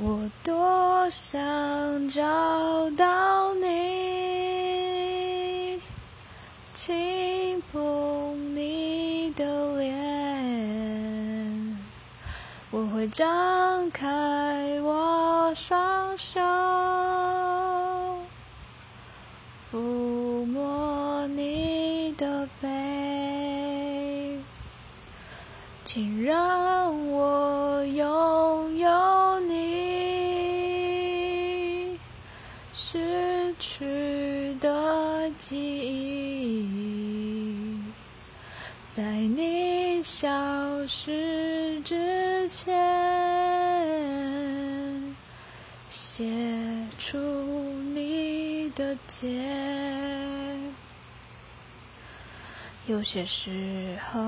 我多想找到你，轻碰你的脸，我会张开我双手，抚摸你的背，请让我拥有失去的记忆，在你消失之前，写出你的结。有些时候，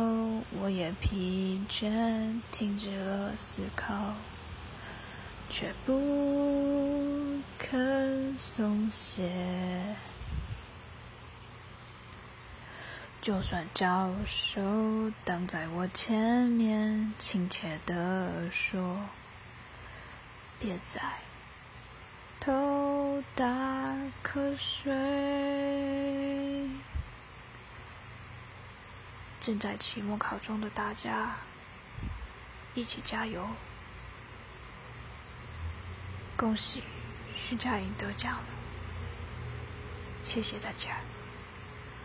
我也疲倦，停止了思考，却不肯松懈。就算教授挡在我前面，亲切地说：“别再偷打瞌睡。”正在期末考中的大家，一起加油！恭喜徐佳莹得奖了，谢谢大家。